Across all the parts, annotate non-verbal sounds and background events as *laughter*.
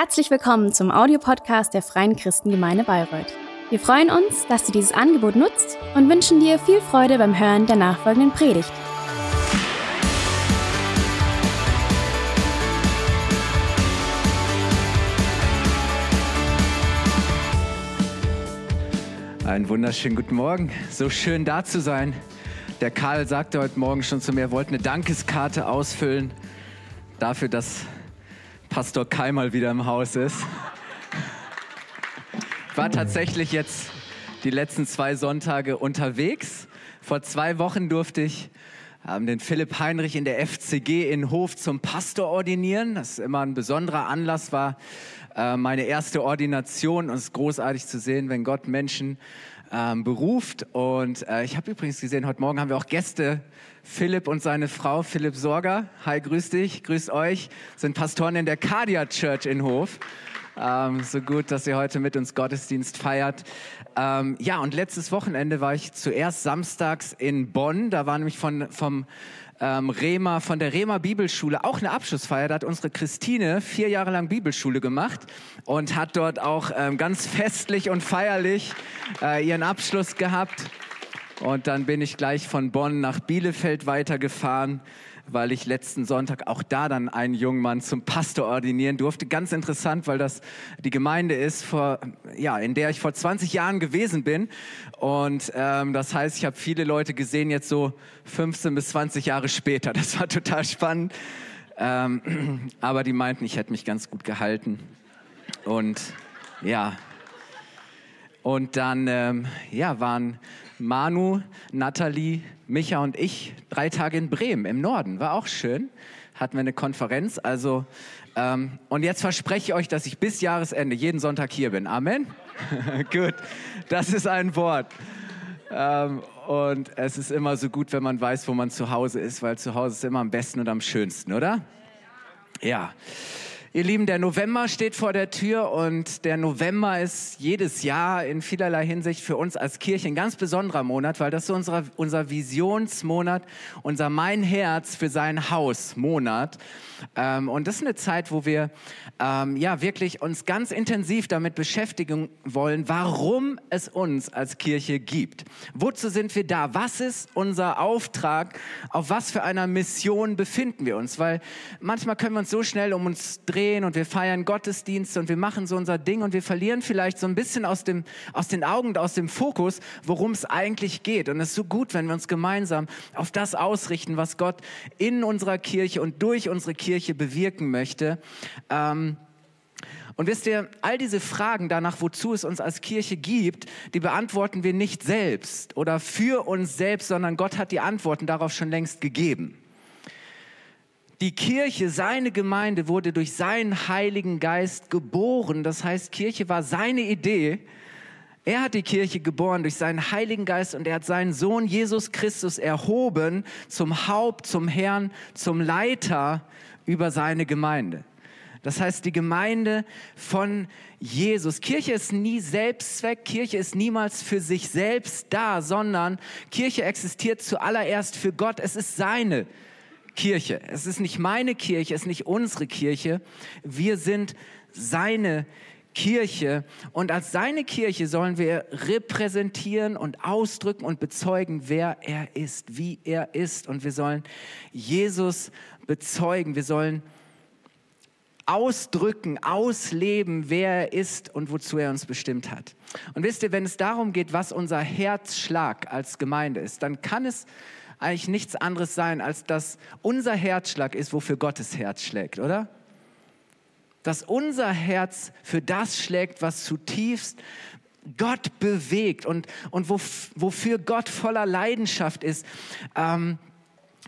Herzlich willkommen zum Audiopodcast der Freien Christengemeinde Bayreuth. Wir freuen uns, dass du dieses Angebot nutzt und wünschen dir viel Freude beim Hören der nachfolgenden Predigt. Einen wunderschönen guten Morgen. So schön da zu sein. Der Karl sagte heute Morgen schon zu mir, er wollte eine Dankeskarte ausfüllen dafür, dass Pastor Kai mal wieder im Haus ist. War tatsächlich jetzt die letzten zwei Sonntage unterwegs. Vor zwei Wochen durfte ich ähm, den Philipp Heinrich in der FCG in Hof zum Pastor ordinieren. Das ist immer ein besonderer Anlass, war äh, meine erste Ordination und es ist großartig zu sehen, wenn Gott Menschen ähm, beruft. Und äh, ich habe übrigens gesehen, heute Morgen haben wir auch Gäste Philipp und seine Frau, Philipp Sorger. Hi, grüß dich, grüß euch. Sind Pastoren in der Cardia Church in Hof. Ähm, so gut, dass ihr heute mit uns Gottesdienst feiert. Ähm, ja, und letztes Wochenende war ich zuerst samstags in Bonn. Da war nämlich von, vom ähm, Rema, von der Rema Bibelschule auch eine Abschlussfeier. Da hat unsere Christine vier Jahre lang Bibelschule gemacht und hat dort auch ähm, ganz festlich und feierlich äh, ihren Abschluss gehabt. Und dann bin ich gleich von Bonn nach Bielefeld weitergefahren, weil ich letzten Sonntag auch da dann einen jungen Mann zum Pastor ordinieren durfte. Ganz interessant, weil das die Gemeinde ist, vor, ja, in der ich vor 20 Jahren gewesen bin. Und ähm, das heißt, ich habe viele Leute gesehen, jetzt so 15 bis 20 Jahre später. Das war total spannend. Ähm, *clears throat* aber die meinten, ich hätte mich ganz gut gehalten. Und ja, und dann ähm, ja, waren Manu, Nathalie, Micha und ich drei Tage in Bremen im Norden. War auch schön. Hatten wir eine Konferenz. Also, ähm, und jetzt verspreche ich euch, dass ich bis Jahresende jeden Sonntag hier bin. Amen. *laughs* gut, das ist ein Wort. Ähm, und es ist immer so gut, wenn man weiß, wo man zu Hause ist, weil zu Hause ist immer am besten und am schönsten, oder? Ja. Ihr Lieben, der November steht vor der Tür und der November ist jedes Jahr in vielerlei Hinsicht für uns als Kirche ein ganz besonderer Monat, weil das ist unser, unser Visionsmonat, unser Mein Herz für sein Haus Monat. Ähm, und das ist eine Zeit, wo wir ähm, ja wirklich uns ganz intensiv damit beschäftigen wollen, warum es uns als Kirche gibt. Wozu sind wir da? Was ist unser Auftrag? Auf was für einer Mission befinden wir uns? Weil manchmal können wir uns so schnell um uns drehen, drehen und wir feiern Gottesdienste und wir machen so unser Ding und wir verlieren vielleicht so ein bisschen aus, dem, aus den Augen und aus dem Fokus, worum es eigentlich geht. Und es ist so gut, wenn wir uns gemeinsam auf das ausrichten, was Gott in unserer Kirche und durch unsere Kirche bewirken möchte. Ähm, und wisst ihr, all diese Fragen danach, wozu es uns als Kirche gibt, die beantworten wir nicht selbst oder für uns selbst, sondern Gott hat die Antworten darauf schon längst gegeben. Die Kirche, seine Gemeinde wurde durch seinen Heiligen Geist geboren. Das heißt, Kirche war seine Idee. Er hat die Kirche geboren durch seinen Heiligen Geist und er hat seinen Sohn Jesus Christus erhoben zum Haupt, zum Herrn, zum Leiter über seine Gemeinde. Das heißt, die Gemeinde von Jesus. Kirche ist nie Selbstzweck, Kirche ist niemals für sich selbst da, sondern Kirche existiert zuallererst für Gott. Es ist seine Kirche. Es ist nicht meine Kirche, es ist nicht unsere Kirche. Wir sind seine Kirche. Und als seine Kirche sollen wir repräsentieren und ausdrücken und bezeugen, wer er ist, wie er ist. Und wir sollen Jesus bezeugen. Wir sollen ausdrücken, ausleben, wer er ist und wozu er uns bestimmt hat. Und wisst ihr, wenn es darum geht, was unser Herzschlag als Gemeinde ist, dann kann es eigentlich nichts anderes sein, als dass unser Herzschlag ist, wofür Gottes Herz schlägt, oder? Dass unser Herz für das schlägt, was zutiefst Gott bewegt und, und wofür Gott voller Leidenschaft ist, ähm,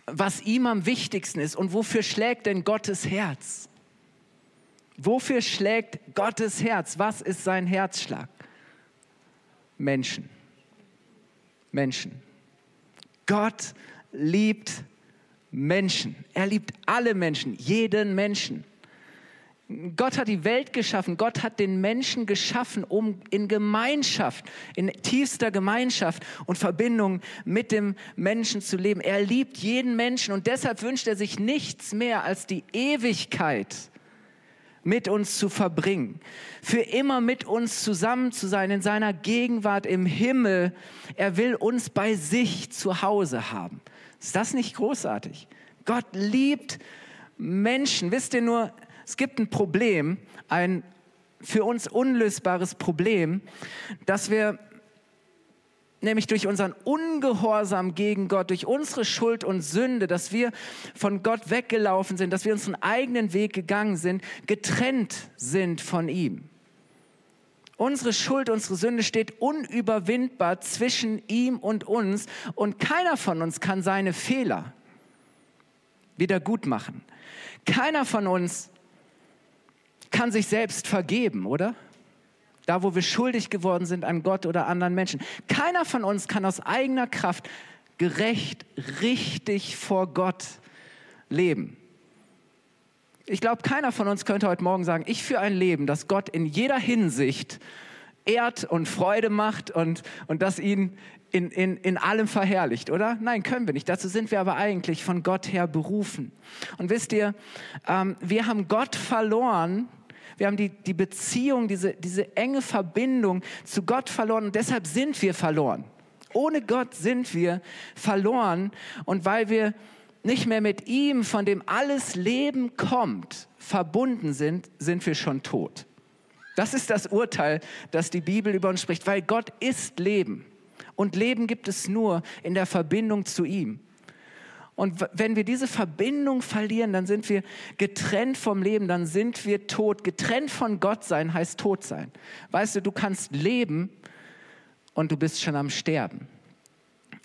was ihm am wichtigsten ist und wofür schlägt denn Gottes Herz? Wofür schlägt Gottes Herz? Was ist sein Herzschlag? Menschen. Menschen. Gott liebt Menschen. Er liebt alle Menschen, jeden Menschen. Gott hat die Welt geschaffen. Gott hat den Menschen geschaffen, um in Gemeinschaft, in tiefster Gemeinschaft und Verbindung mit dem Menschen zu leben. Er liebt jeden Menschen und deshalb wünscht er sich nichts mehr als die Ewigkeit mit uns zu verbringen, für immer mit uns zusammen zu sein in seiner Gegenwart im Himmel. Er will uns bei sich zu Hause haben. Ist das nicht großartig? Gott liebt Menschen. Wisst ihr nur, es gibt ein Problem, ein für uns unlösbares Problem, dass wir nämlich durch unseren Ungehorsam gegen Gott, durch unsere Schuld und Sünde, dass wir von Gott weggelaufen sind, dass wir unseren eigenen Weg gegangen sind, getrennt sind von ihm. Unsere Schuld, unsere Sünde steht unüberwindbar zwischen ihm und uns und keiner von uns kann seine Fehler wieder gut machen. Keiner von uns kann sich selbst vergeben, oder? Da, wo wir schuldig geworden sind an Gott oder anderen Menschen. Keiner von uns kann aus eigener Kraft gerecht, richtig vor Gott leben. Ich glaube, keiner von uns könnte heute Morgen sagen, ich führe ein Leben, das Gott in jeder Hinsicht ehrt und Freude macht und, und das ihn in, in, in allem verherrlicht, oder? Nein, können wir nicht. Dazu sind wir aber eigentlich von Gott her berufen. Und wisst ihr, ähm, wir haben Gott verloren, wir haben die, die Beziehung, diese, diese enge Verbindung zu Gott verloren und deshalb sind wir verloren. Ohne Gott sind wir verloren und weil wir nicht mehr mit ihm, von dem alles Leben kommt, verbunden sind, sind wir schon tot. Das ist das Urteil, das die Bibel über uns spricht, weil Gott ist Leben. Und Leben gibt es nur in der Verbindung zu ihm. Und wenn wir diese Verbindung verlieren, dann sind wir getrennt vom Leben, dann sind wir tot. Getrennt von Gott sein heißt tot sein. Weißt du, du kannst leben und du bist schon am Sterben.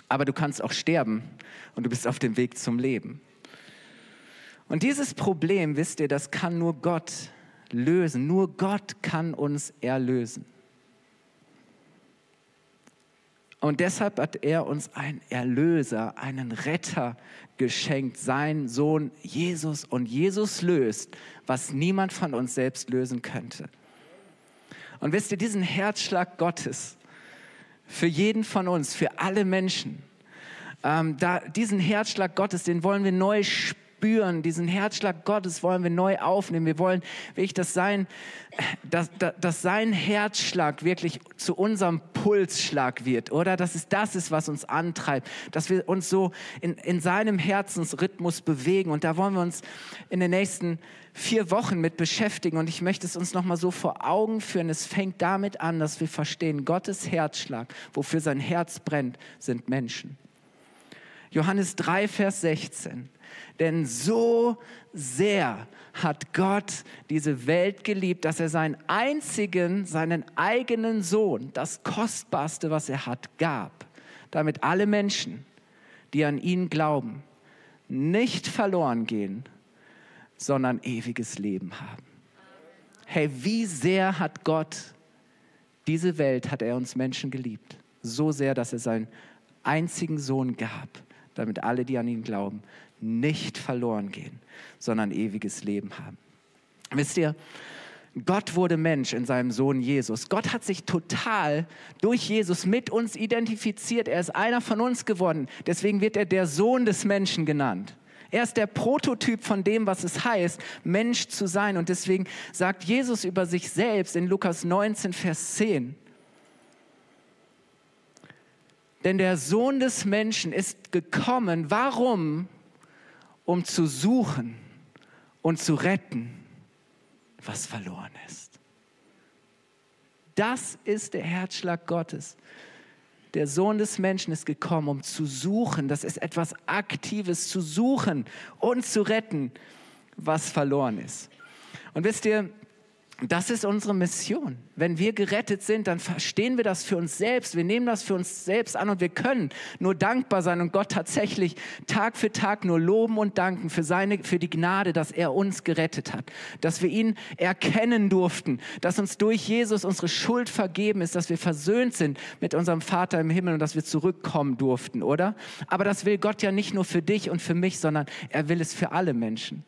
Aber du kannst auch sterben und du bist auf dem Weg zum Leben. Und dieses Problem, wisst ihr, das kann nur Gott lösen. Nur Gott kann uns erlösen. Und deshalb hat er uns einen Erlöser, einen Retter geschenkt, seinen Sohn Jesus. Und Jesus löst, was niemand von uns selbst lösen könnte. Und wisst ihr, diesen Herzschlag Gottes für jeden von uns, für alle Menschen, ähm, da, diesen Herzschlag Gottes, den wollen wir neu spüren diesen Herzschlag Gottes wollen wir neu aufnehmen. Wir wollen wirklich, dass sein, dass, dass sein Herzschlag wirklich zu unserem Pulsschlag wird, oder? Dass es das ist, was uns antreibt, dass wir uns so in, in seinem Herzensrhythmus bewegen. Und da wollen wir uns in den nächsten vier Wochen mit beschäftigen. Und ich möchte es uns nochmal so vor Augen führen. Es fängt damit an, dass wir verstehen, Gottes Herzschlag, wofür sein Herz brennt, sind Menschen. Johannes 3, Vers 16. Denn so sehr hat Gott diese Welt geliebt, dass er seinen einzigen, seinen eigenen Sohn, das Kostbarste, was er hat, gab, damit alle Menschen, die an ihn glauben, nicht verloren gehen, sondern ewiges Leben haben. Hey, wie sehr hat Gott diese Welt, hat er uns Menschen geliebt. So sehr, dass er seinen einzigen Sohn gab, damit alle, die an ihn glauben, nicht verloren gehen, sondern ewiges Leben haben. Wisst ihr, Gott wurde Mensch in seinem Sohn Jesus. Gott hat sich total durch Jesus mit uns identifiziert. Er ist einer von uns geworden. Deswegen wird er der Sohn des Menschen genannt. Er ist der Prototyp von dem, was es heißt, Mensch zu sein. Und deswegen sagt Jesus über sich selbst in Lukas 19, Vers 10, denn der Sohn des Menschen ist gekommen. Warum? um zu suchen und zu retten, was verloren ist. Das ist der Herzschlag Gottes. Der Sohn des Menschen ist gekommen, um zu suchen. Das ist etwas Aktives, zu suchen und zu retten, was verloren ist. Und wisst ihr, das ist unsere Mission. Wenn wir gerettet sind, dann verstehen wir das für uns selbst. Wir nehmen das für uns selbst an und wir können nur dankbar sein und Gott tatsächlich Tag für Tag nur loben und danken für seine, für die Gnade, dass er uns gerettet hat, dass wir ihn erkennen durften, dass uns durch Jesus unsere Schuld vergeben ist, dass wir versöhnt sind mit unserem Vater im Himmel und dass wir zurückkommen durften, oder? Aber das will Gott ja nicht nur für dich und für mich, sondern er will es für alle Menschen.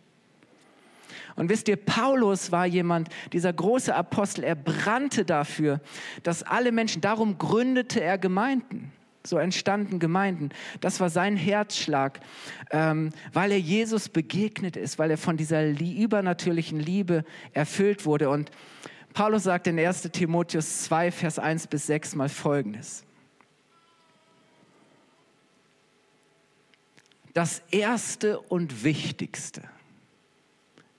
Und wisst ihr, Paulus war jemand, dieser große Apostel, er brannte dafür, dass alle Menschen, darum gründete er Gemeinden. So entstanden Gemeinden. Das war sein Herzschlag, ähm, weil er Jesus begegnet ist, weil er von dieser übernatürlichen Liebe erfüllt wurde. Und Paulus sagt in 1 Timotheus 2, Vers 1 bis 6 mal Folgendes. Das Erste und Wichtigste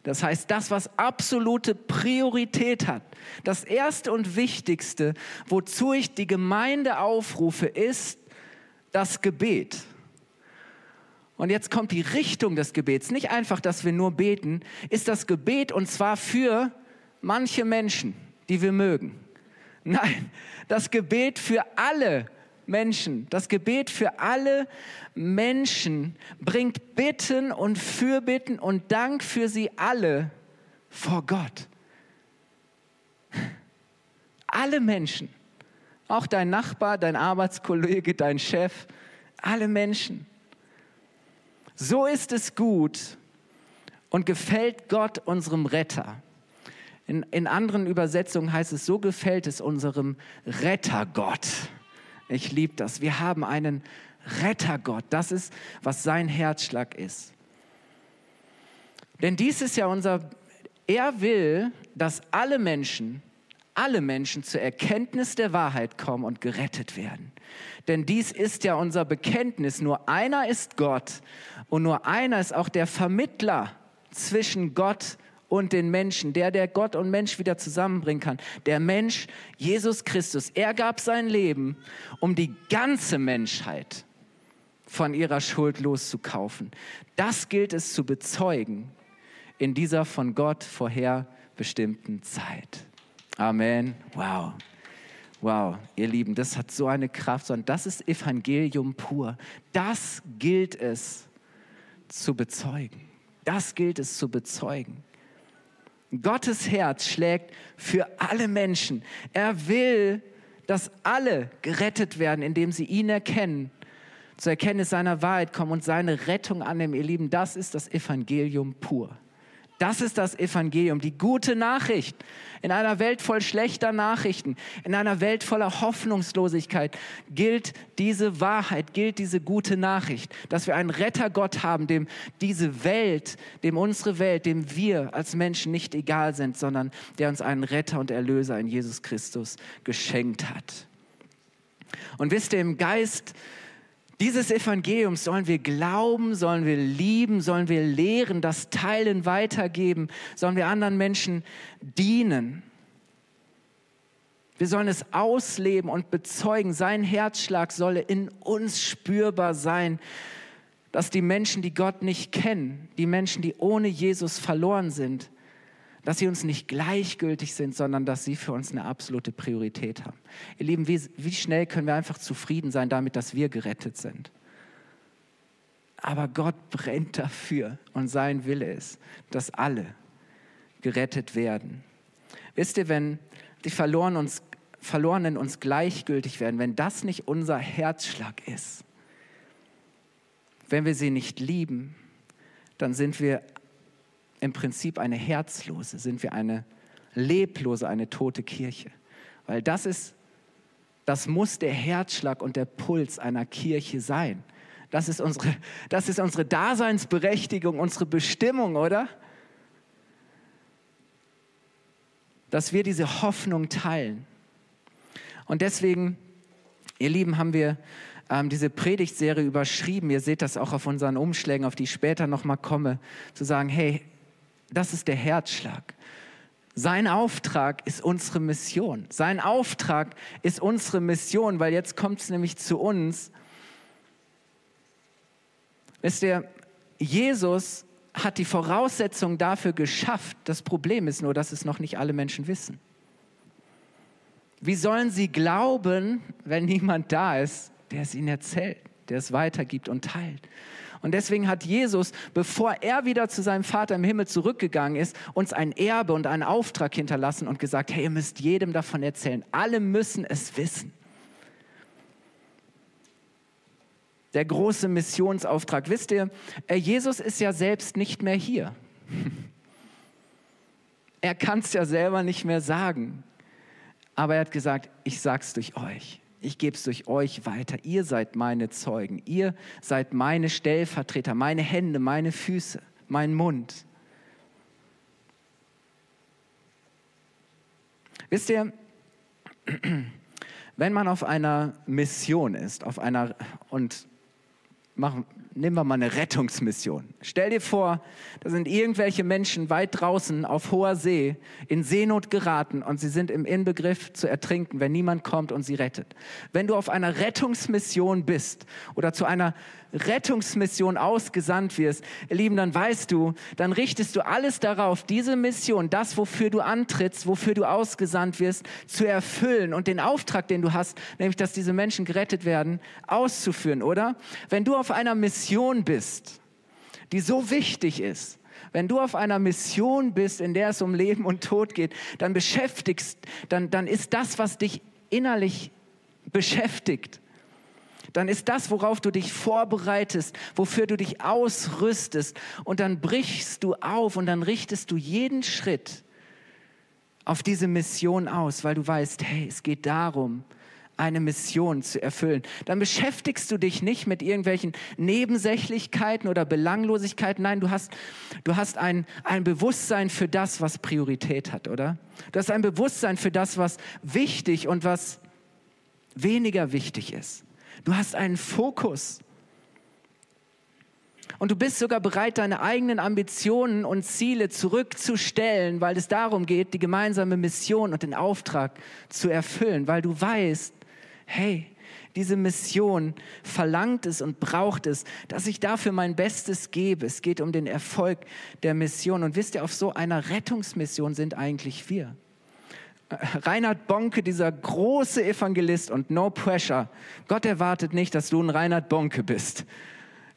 das heißt, das, was absolute Priorität hat, das Erste und Wichtigste, wozu ich die Gemeinde aufrufe, ist das Gebet. Und jetzt kommt die Richtung des Gebets. Nicht einfach, dass wir nur beten, ist das Gebet und zwar für manche Menschen, die wir mögen. Nein, das Gebet für alle Menschen. Das Gebet für alle Menschen bringt Bitten und Fürbitten und Dank für sie alle vor Gott. Alle Menschen, auch dein Nachbar, dein Arbeitskollege, dein Chef, alle Menschen. So ist es gut und gefällt Gott unserem Retter. In, in anderen Übersetzungen heißt es, so gefällt es unserem Rettergott. Ich liebe das. Wir haben einen Rettergott. Das ist, was sein Herzschlag ist. Denn dies ist ja unser, er will, dass alle Menschen, alle Menschen zur Erkenntnis der Wahrheit kommen und gerettet werden. Denn dies ist ja unser Bekenntnis. Nur einer ist Gott und nur einer ist auch der Vermittler zwischen Gott und den Menschen, der, der Gott und Mensch wieder zusammenbringen kann. Der Mensch, Jesus Christus, er gab sein Leben, um die ganze Menschheit von ihrer Schuld loszukaufen. Das gilt es zu bezeugen in dieser von Gott vorherbestimmten Zeit. Amen. Wow. Wow, ihr Lieben, das hat so eine Kraft, sondern das ist Evangelium pur. Das gilt es zu bezeugen. Das gilt es zu bezeugen. Gottes Herz schlägt für alle Menschen. Er will, dass alle gerettet werden, indem sie ihn erkennen, zur Erkenntnis seiner Wahrheit kommen und seine Rettung annehmen. Ihr Lieben, das ist das Evangelium pur. Das ist das Evangelium, die gute Nachricht. In einer Welt voll schlechter Nachrichten, in einer Welt voller Hoffnungslosigkeit gilt diese Wahrheit, gilt diese gute Nachricht, dass wir einen Rettergott haben, dem diese Welt, dem unsere Welt, dem wir als Menschen nicht egal sind, sondern der uns einen Retter und Erlöser in Jesus Christus geschenkt hat. Und wisst ihr, im Geist dieses Evangelium sollen wir glauben, sollen wir lieben, sollen wir lehren, das teilen, weitergeben, sollen wir anderen Menschen dienen. Wir sollen es ausleben und bezeugen. Sein Herzschlag solle in uns spürbar sein, dass die Menschen, die Gott nicht kennen, die Menschen, die ohne Jesus verloren sind, dass sie uns nicht gleichgültig sind, sondern dass sie für uns eine absolute Priorität haben. Ihr Lieben, wie, wie schnell können wir einfach zufrieden sein damit, dass wir gerettet sind? Aber Gott brennt dafür und sein Wille ist, dass alle gerettet werden. Wisst ihr, wenn die Verloren uns, Verlorenen uns gleichgültig werden, wenn das nicht unser Herzschlag ist, wenn wir sie nicht lieben, dann sind wir im Prinzip eine herzlose, sind wir eine leblose, eine tote Kirche. Weil das ist, das muss der Herzschlag und der Puls einer Kirche sein. Das ist unsere, das ist unsere Daseinsberechtigung, unsere Bestimmung, oder? Dass wir diese Hoffnung teilen. Und deswegen, ihr Lieben, haben wir ähm, diese Predigtserie überschrieben. Ihr seht das auch auf unseren Umschlägen, auf die ich später nochmal komme, zu sagen, hey, das ist der Herzschlag. Sein Auftrag ist unsere Mission. Sein Auftrag ist unsere Mission, weil jetzt kommt es nämlich zu uns. Wisst ihr, Jesus hat die Voraussetzung dafür geschafft. Das Problem ist nur, dass es noch nicht alle Menschen wissen. Wie sollen sie glauben, wenn niemand da ist, der es ihnen erzählt, der es weitergibt und teilt? Und deswegen hat Jesus, bevor er wieder zu seinem Vater im Himmel zurückgegangen ist, uns ein Erbe und einen Auftrag hinterlassen und gesagt, hey, ihr müsst jedem davon erzählen. Alle müssen es wissen. Der große Missionsauftrag. Wisst ihr, äh, Jesus ist ja selbst nicht mehr hier. *laughs* Er kann es ja selber nicht mehr sagen. Aber er hat gesagt, ich sag's durch euch. Ich gebe es durch euch weiter. Ihr seid meine Zeugen. Ihr seid meine Stellvertreter, meine Hände, meine Füße, mein Mund. Wisst ihr, wenn man auf einer Mission ist, auf einer und machen, nehmen wir mal eine Rettungsmission. Stell dir vor, da sind irgendwelche Menschen weit draußen auf hoher See in Seenot geraten und sie sind im Inbegriff zu ertrinken, wenn niemand kommt und sie rettet. Wenn du auf einer Rettungsmission bist oder zu einer Rettungsmission ausgesandt wirst, ihr Lieben, dann weißt du, dann richtest du alles darauf, diese Mission, das, wofür du antrittst, wofür du ausgesandt wirst, zu erfüllen und den Auftrag, den du hast, nämlich, dass diese Menschen gerettet werden, auszuführen, oder? Wenn du auf einer Mission bist, die so wichtig ist, wenn du auf einer Mission bist, in der es um Leben und Tod geht, dann beschäftigst, dann, dann ist das, was dich innerlich beschäftigt, dann ist das, worauf du dich vorbereitest, wofür du dich ausrüstest und dann brichst du auf und dann richtest du jeden Schritt auf diese Mission aus, weil du weißt, hey, es geht darum, eine Mission zu erfüllen. Dann beschäftigst du dich nicht mit irgendwelchen Nebensächlichkeiten oder Belanglosigkeiten. Nein, du hast, du hast ein, ein Bewusstsein für das, was Priorität hat, oder? Du hast ein Bewusstsein für das, was wichtig und was weniger wichtig ist. Du hast einen Fokus. Und du bist sogar bereit, deine eigenen Ambitionen und Ziele zurückzustellen, weil es darum geht, die gemeinsame Mission und den Auftrag zu erfüllen, weil du weißt, hey, diese Mission verlangt es und braucht es, dass ich dafür mein Bestes gebe. Es geht um den Erfolg der Mission. Und wisst ihr, auf so einer Rettungsmission sind eigentlich wir. Reinhard Bonke, dieser große Evangelist und no pressure. Gott erwartet nicht, dass du ein Reinhard Bonke bist.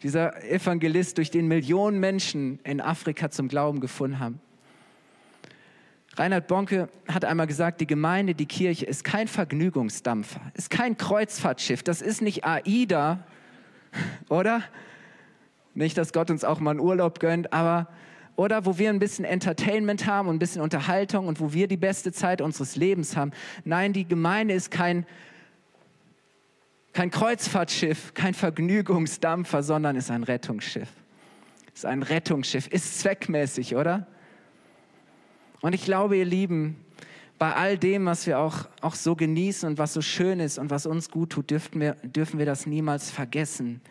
Dieser Evangelist, durch den Millionen Menschen in Afrika zum Glauben gefunden haben. Reinhard Bonke hat einmal gesagt, die Gemeinde, die Kirche ist kein Vergnügungsdampfer, ist kein Kreuzfahrtschiff, das ist nicht AIDA, *laughs* oder? Nicht, dass Gott uns auch mal einen Urlaub gönnt, aber oder wo wir ein bisschen Entertainment haben und ein bisschen Unterhaltung und wo wir die beste Zeit unseres Lebens haben. Nein, die Gemeinde ist kein, kein Kreuzfahrtschiff, kein Vergnügungsdampfer, sondern ist ein Rettungsschiff. Ist ein Rettungsschiff, ist zweckmäßig, oder? Und ich glaube, ihr Lieben, bei all dem, was wir auch, auch so genießen und was so schön ist und was uns gut tut, dürfen wir, dürfen wir das niemals vergessen,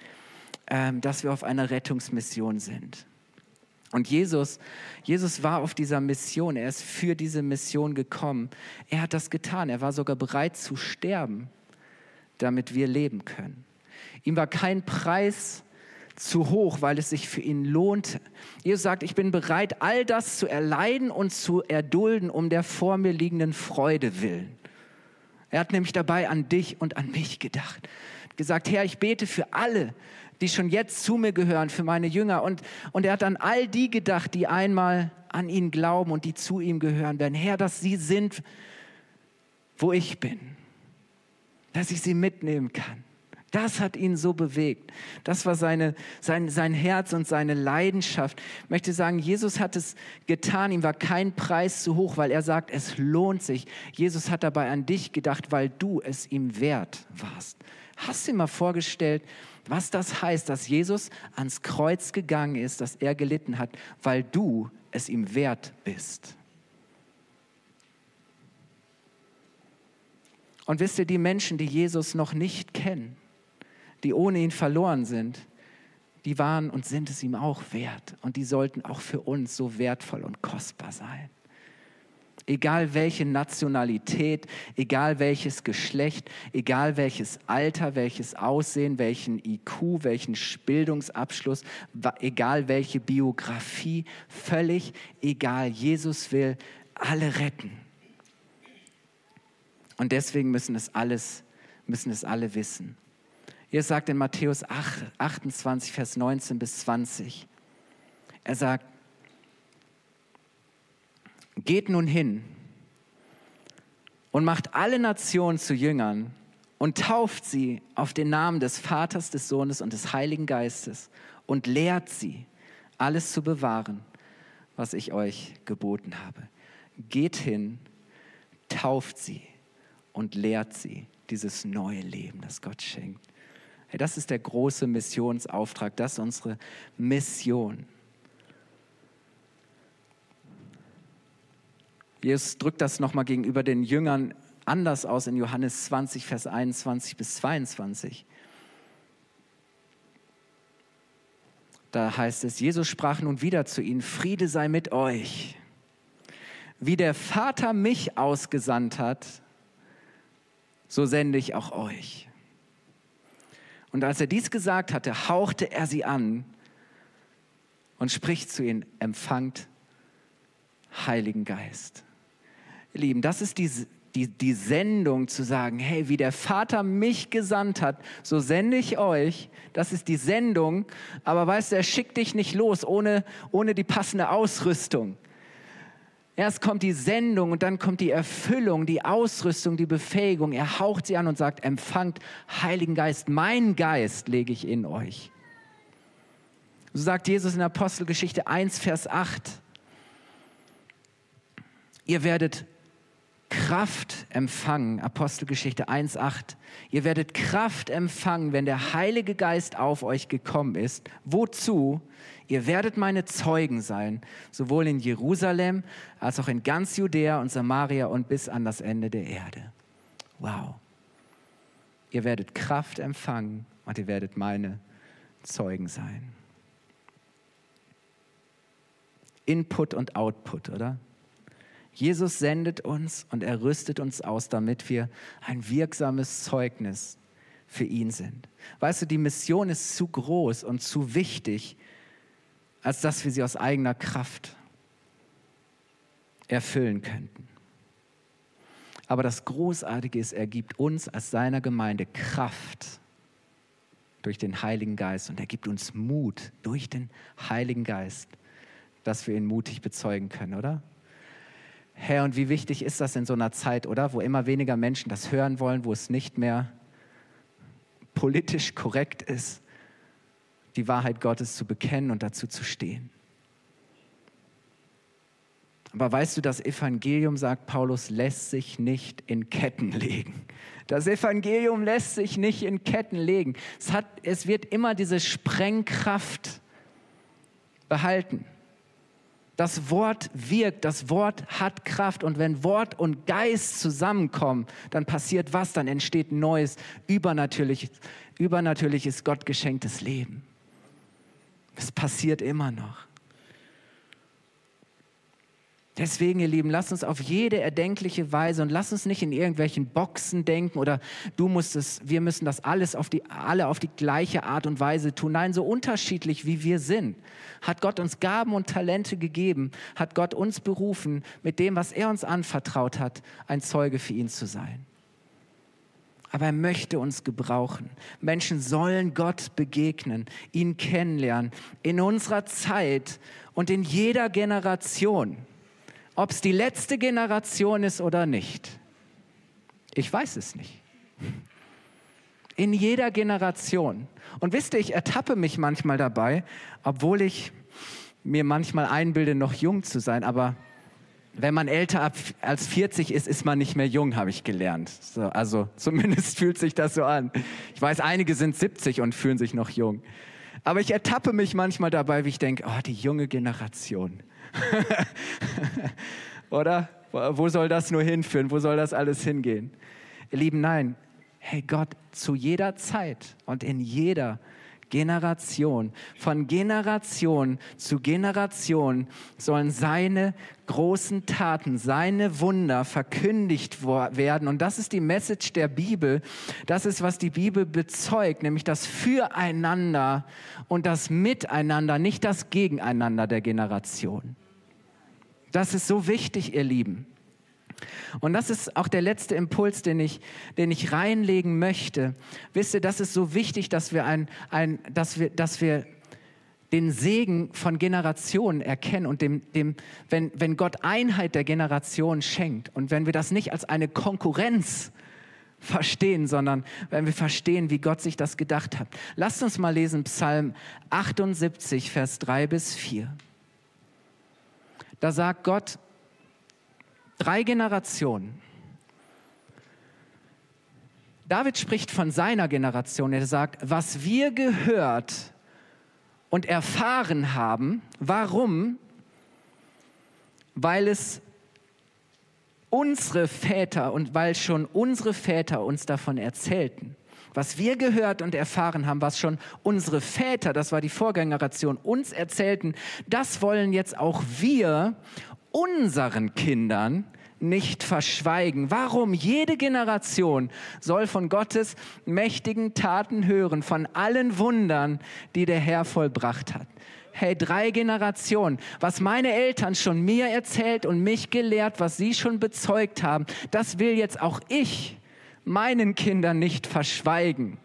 ähm, dass wir auf einer Rettungsmission sind. Und Jesus, Jesus war auf dieser Mission, er ist für diese Mission gekommen. Er hat das getan, er war sogar bereit zu sterben, damit wir leben können. Ihm war kein Preis zu hoch, weil es sich für ihn lohnt. Jesus sagt, ich bin bereit, all das zu erleiden und zu erdulden, um der vor mir liegenden Freude willen. Er hat nämlich dabei an dich und an mich gedacht. Gesagt, Herr, ich bete für alle, die schon jetzt zu mir gehören, für meine Jünger. Und, und er hat an all die gedacht, die einmal an ihn glauben und die zu ihm gehören werden. Herr, dass sie sind, wo ich bin, dass ich sie mitnehmen kann. Das hat ihn so bewegt. Das war seine, sein, sein Herz und seine Leidenschaft. Ich möchte sagen, Jesus hat es getan. Ihm war kein Preis zu hoch, weil er sagt, es lohnt sich. Jesus hat dabei an dich gedacht, weil du es ihm wert warst. Hast du dir mal vorgestellt, was das heißt, dass Jesus ans Kreuz gegangen ist, dass er gelitten hat, weil du es ihm wert bist. Und wisst ihr, die Menschen, die Jesus noch nicht kennen, die ohne ihn verloren sind, die waren und sind es ihm auch wert. Und die sollten auch für uns so wertvoll und kostbar sein egal welche Nationalität, egal welches Geschlecht, egal welches Alter, welches Aussehen, welchen IQ, welchen Bildungsabschluss, egal welche Biografie, völlig egal. Jesus will alle retten. Und deswegen müssen es alles, müssen es alle wissen. Ihr sagt in Matthäus 28, Vers 19 bis 20, er sagt, Geht nun hin und macht alle Nationen zu Jüngern und tauft sie auf den Namen des Vaters, des Sohnes und des Heiligen Geistes und lehrt sie, alles zu bewahren, was ich euch geboten habe. Geht hin, tauft sie und lehrt sie dieses neue Leben, das Gott schenkt. Hey, das ist der große Missionsauftrag, das ist unsere Mission. Jesus drückt das nochmal gegenüber den Jüngern anders aus in Johannes 20, Vers 21 bis 22. Da heißt es, Jesus sprach nun wieder zu ihnen, Friede sei mit euch. Wie der Vater mich ausgesandt hat, so sende ich auch euch. Und als er dies gesagt hatte, hauchte er sie an und spricht zu ihnen, empfangt Heiligen Geist. Lieben, das ist die, die, die Sendung zu sagen, hey, wie der Vater mich gesandt hat, so sende ich euch. Das ist die Sendung. Aber weißt du, er schickt dich nicht los ohne, ohne die passende Ausrüstung. Erst kommt die Sendung und dann kommt die Erfüllung, die Ausrüstung, die Befähigung. Er haucht sie an und sagt, empfangt Heiligen Geist. Mein Geist lege ich in euch. So sagt Jesus in Apostelgeschichte 1, Vers 8. Ihr werdet Kraft empfangen, Apostelgeschichte 1.8. Ihr werdet Kraft empfangen, wenn der Heilige Geist auf euch gekommen ist. Wozu? Ihr werdet meine Zeugen sein, sowohl in Jerusalem als auch in ganz Judäa und Samaria und bis an das Ende der Erde. Wow. Ihr werdet Kraft empfangen und ihr werdet meine Zeugen sein. Input und Output, oder? Jesus sendet uns und er rüstet uns aus, damit wir ein wirksames Zeugnis für ihn sind. Weißt du, die Mission ist zu groß und zu wichtig, als dass wir sie aus eigener Kraft erfüllen könnten. Aber das Großartige ist, er gibt uns als seiner Gemeinde Kraft durch den Heiligen Geist und er gibt uns Mut durch den Heiligen Geist, dass wir ihn mutig bezeugen können, oder? Herr, und wie wichtig ist das in so einer Zeit, oder? Wo immer weniger Menschen das hören wollen, wo es nicht mehr politisch korrekt ist, die Wahrheit Gottes zu bekennen und dazu zu stehen. Aber weißt du, das Evangelium, sagt Paulus, lässt sich nicht in Ketten legen. Das Evangelium lässt sich nicht in Ketten legen. Es, hat, es wird immer diese Sprengkraft behalten. Das Wort wirkt, das Wort hat Kraft und wenn Wort und Geist zusammenkommen, dann passiert was? Dann entsteht neues, übernatürliches, übernatürliches Gott geschenktes Leben. Es passiert immer noch. Deswegen, ihr Lieben, lasst uns auf jede erdenkliche Weise und lasst uns nicht in irgendwelchen Boxen denken oder du musst es, wir müssen das alles auf die, alle auf die gleiche Art und Weise tun. Nein, so unterschiedlich wie wir sind, hat Gott uns Gaben und Talente gegeben, hat Gott uns berufen, mit dem, was er uns anvertraut hat, ein Zeuge für ihn zu sein. Aber er möchte uns gebrauchen. Menschen sollen Gott begegnen, ihn kennenlernen, in unserer Zeit und in jeder Generation ob es die letzte Generation ist oder nicht. Ich weiß es nicht. In jeder Generation. Und wisst ihr, ich ertappe mich manchmal dabei, obwohl ich mir manchmal einbilde, noch jung zu sein, aber wenn man älter als 40 ist, ist man nicht mehr jung, habe ich gelernt. So, also *laughs* zumindest fühlt sich das so an. Ich weiß, einige sind 70 und fühlen sich noch jung. Aber ich ertappe mich manchmal dabei, wie ich denke, oh, die junge Generation. *laughs* Oder? Wo soll das nur hinführen? Wo soll das alles hingehen? Ihr Lieben, nein. Hey Gott, zu jeder Zeit und in jeder Generation, von Generation zu Generation sollen seine großen Taten, seine Wunder verkündigt werden. Und das ist die Message der Bibel. Das ist, was die Bibel bezeugt, nämlich das Füreinander und das Miteinander, nicht das Gegeneinander der Generation. Das ist so wichtig, ihr Lieben. Und das ist auch der letzte Impuls, den ich, den ich reinlegen möchte. Wisst ihr, das ist so wichtig, dass wir, ein, ein, dass wir, dass wir den Segen von Generationen erkennen und dem, dem, wenn, wenn Gott Einheit der Generation schenkt und wenn wir das nicht als eine Konkurrenz verstehen, sondern wenn wir verstehen, wie Gott sich das gedacht hat. Lasst uns mal lesen Psalm 78, Vers 3 bis 4. Da sagt Gott, drei Generationen, David spricht von seiner Generation. Er sagt, was wir gehört und erfahren haben. Warum? Weil es unsere Väter und weil schon unsere Väter uns davon erzählten. Was wir gehört und erfahren haben, was schon unsere Väter, das war die Vorgängeration, uns erzählten, das wollen jetzt auch wir unseren Kindern nicht verschweigen. Warum? Jede Generation soll von Gottes mächtigen Taten hören, von allen Wundern, die der Herr vollbracht hat. Hey, drei Generationen, was meine Eltern schon mir erzählt und mich gelehrt, was sie schon bezeugt haben, das will jetzt auch ich meinen Kindern nicht verschweigen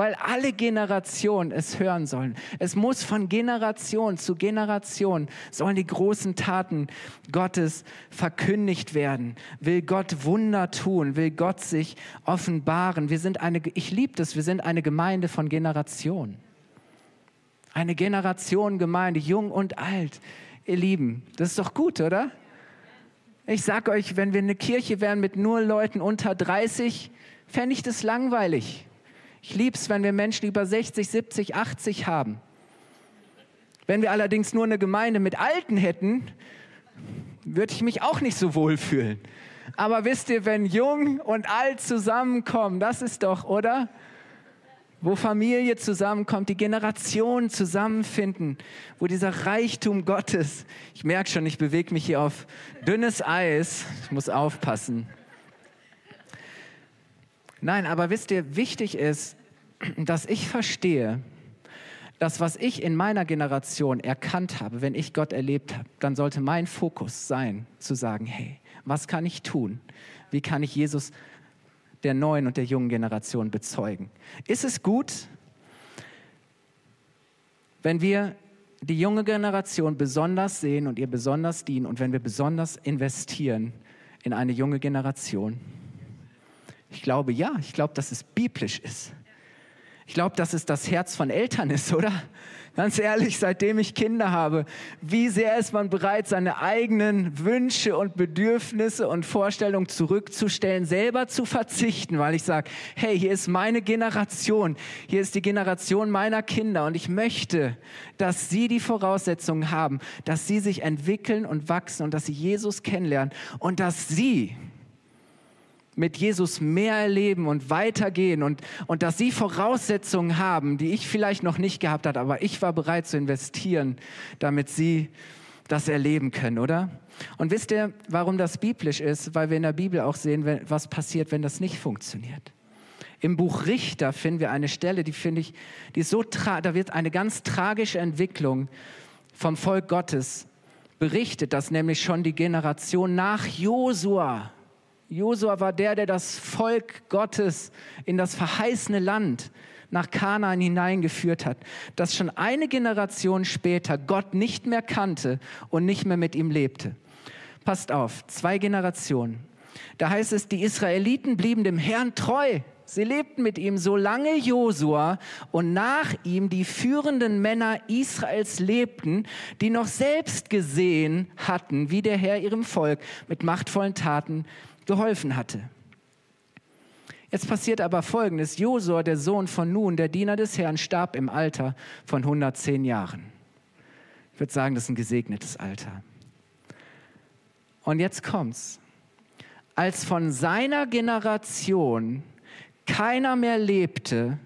weil alle Generationen es hören sollen. Es muss von Generation zu Generation sollen die großen Taten Gottes verkündigt werden. Will Gott Wunder tun? Will Gott sich offenbaren? Wir sind eine, ich liebe das, wir sind eine Gemeinde von Generationen. Eine Generation Gemeinde, jung und alt. Ihr Lieben, das ist doch gut, oder? Ich sage euch, wenn wir eine Kirche wären mit nur Leuten unter 30, fände ich das langweilig. Ich liebe es, wenn wir Menschen über 60, 70, 80 haben. Wenn wir allerdings nur eine Gemeinde mit Alten hätten, würde ich mich auch nicht so wohl fühlen. Aber wisst ihr, wenn jung und alt zusammenkommen, das ist doch, oder? Wo Familie zusammenkommt, die Generationen zusammenfinden, wo dieser Reichtum Gottes, ich merke schon, ich bewege mich hier auf dünnes Eis, ich muss aufpassen. Nein, aber wisst ihr, wichtig ist, dass ich verstehe, dass was ich in meiner Generation erkannt habe, wenn ich Gott erlebt habe, dann sollte mein Fokus sein, zu sagen, hey, was kann ich tun? Wie kann ich Jesus der neuen und der jungen Generation bezeugen? Ist es gut, wenn wir die junge Generation besonders sehen und ihr besonders dienen und wenn wir besonders investieren in eine junge Generation? Ich glaube ja, ich glaube, dass es biblisch ist. Ich glaube, dass es das Herz von Eltern ist, oder? Ganz ehrlich, seitdem ich Kinder habe, wie sehr ist man bereit, seine eigenen Wünsche und Bedürfnisse und Vorstellungen zurückzustellen, selber zu verzichten, weil ich sage, hey, hier ist meine Generation, hier ist die Generation meiner Kinder und ich möchte, dass sie die Voraussetzungen haben, dass sie sich entwickeln und wachsen und dass sie Jesus kennenlernen und dass sie mit Jesus mehr erleben und weitergehen und, und dass sie Voraussetzungen haben, die ich vielleicht noch nicht gehabt habe, aber ich war bereit zu investieren, damit sie das erleben können, oder? Und wisst ihr, warum das biblisch ist? Weil wir in der Bibel auch sehen, was passiert, wenn das nicht funktioniert. Im Buch Richter finden wir eine Stelle, die finde ich, die so, da wird eine ganz tragische Entwicklung vom Volk Gottes berichtet, dass nämlich schon die Generation nach Josua Josua war der, der das Volk Gottes in das verheißene Land nach Kanaan hineingeführt hat, das schon eine Generation später Gott nicht mehr kannte und nicht mehr mit ihm lebte. Passt auf, zwei Generationen. Da heißt es, die Israeliten blieben dem Herrn treu. Sie lebten mit ihm, solange Josua und nach ihm die führenden Männer Israels lebten, die noch selbst gesehen hatten, wie der Herr ihrem Volk mit machtvollen Taten geholfen hatte. Jetzt passiert aber Folgendes. Josua, der Sohn von Nun, der Diener des Herrn, starb im Alter von 110 Jahren. Ich würde sagen, das ist ein gesegnetes Alter. Und jetzt kommt's. Als von seiner Generation keiner mehr lebte,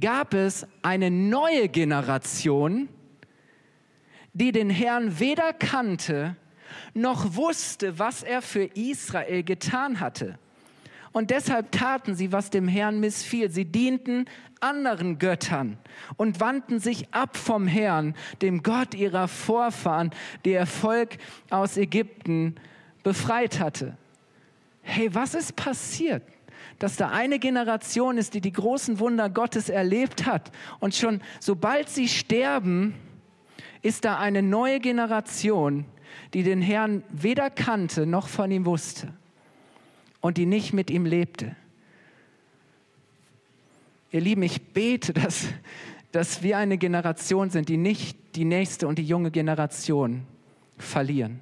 gab es eine neue Generation, die den Herrn weder kannte noch wusste, was er für Israel getan hatte. Und deshalb taten sie, was dem Herrn missfiel. Sie dienten anderen Göttern und wandten sich ab vom Herrn, dem Gott ihrer Vorfahren, der ihr Volk aus Ägypten befreit hatte. Hey, was ist passiert? Dass da eine Generation ist, die die großen Wunder Gottes erlebt hat. Und schon sobald sie sterben, ist da eine neue Generation, die den Herrn weder kannte noch von ihm wusste und die nicht mit ihm lebte. Ihr Lieben, ich bete, dass, dass wir eine Generation sind, die nicht die nächste und die junge Generation verlieren.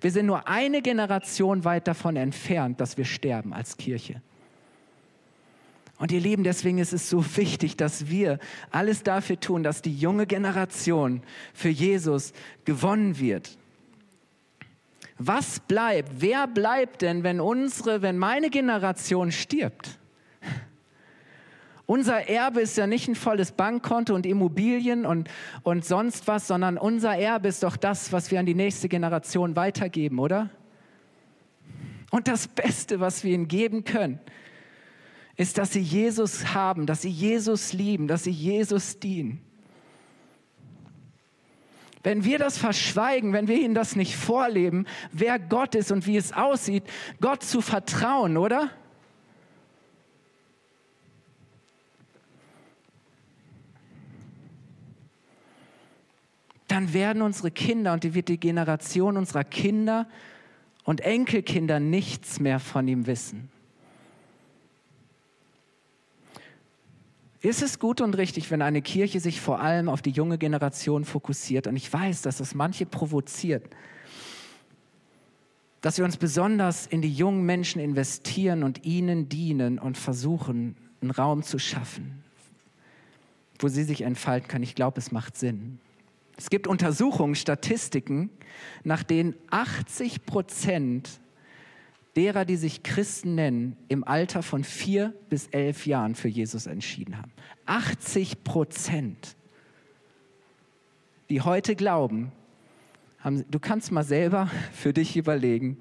Wir sind nur eine Generation weit davon entfernt, dass wir sterben als Kirche. Und ihr Lieben, deswegen ist es so wichtig, dass wir alles dafür tun, dass die junge Generation für Jesus gewonnen wird. Was bleibt? Wer bleibt denn, wenn unsere, wenn meine Generation stirbt? Unser Erbe ist ja nicht ein volles Bankkonto und Immobilien und, und sonst was, sondern unser Erbe ist doch das, was wir an die nächste Generation weitergeben, oder? Und das Beste, was wir ihnen geben können, ist, dass sie Jesus haben, dass sie Jesus lieben, dass sie Jesus dienen. Wenn wir das verschweigen, wenn wir ihnen das nicht vorleben, wer Gott ist und wie es aussieht, Gott zu vertrauen, oder? dann werden unsere Kinder und die wird die Generation unserer Kinder und Enkelkinder nichts mehr von ihm wissen. Ist es gut und richtig, wenn eine Kirche sich vor allem auf die junge Generation fokussiert? Und ich weiß, dass das manche provoziert, dass wir uns besonders in die jungen Menschen investieren und ihnen dienen und versuchen, einen Raum zu schaffen, wo sie sich entfalten können. Ich glaube, es macht Sinn. Es gibt Untersuchungen, Statistiken, nach denen 80 Prozent derer, die sich Christen nennen, im Alter von vier bis elf Jahren für Jesus entschieden haben. 80 Prozent, die heute glauben, haben, du kannst mal selber *laughs* für dich überlegen,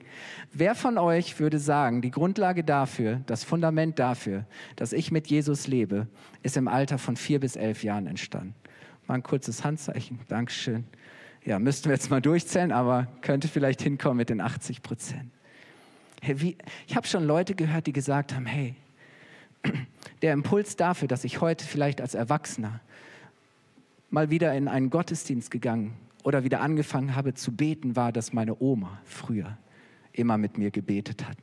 wer von euch würde sagen, die Grundlage dafür, das Fundament dafür, dass ich mit Jesus lebe, ist im Alter von vier bis elf Jahren entstanden. Mal ein kurzes Handzeichen. Dankeschön. Ja, müssten wir jetzt mal durchzählen, aber könnte vielleicht hinkommen mit den 80 Prozent. Hey, wie, ich habe schon Leute gehört, die gesagt haben, hey, *clears throat* der Impuls dafür, dass ich heute vielleicht als Erwachsener mal wieder in einen Gottesdienst gegangen oder wieder angefangen habe zu beten, war, dass meine Oma früher immer mit mir gebetet hat.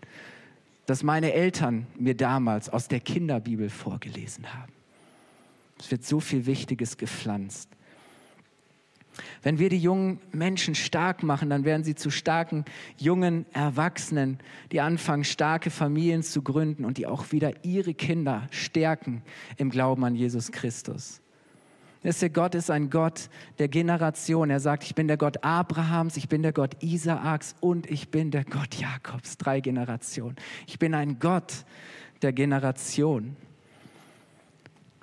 Dass meine Eltern mir damals aus der Kinderbibel vorgelesen haben. Es wird so viel Wichtiges gepflanzt. Wenn wir die jungen Menschen stark machen, dann werden sie zu starken jungen Erwachsenen, die anfangen, starke Familien zu gründen und die auch wieder ihre Kinder stärken im Glauben an Jesus Christus. Wisst ihr, Gott ist ein Gott der Generation. Er sagt, ich bin der Gott Abrahams, ich bin der Gott Isaaks und ich bin der Gott Jakobs. Drei Generationen. Ich bin ein Gott der Generation.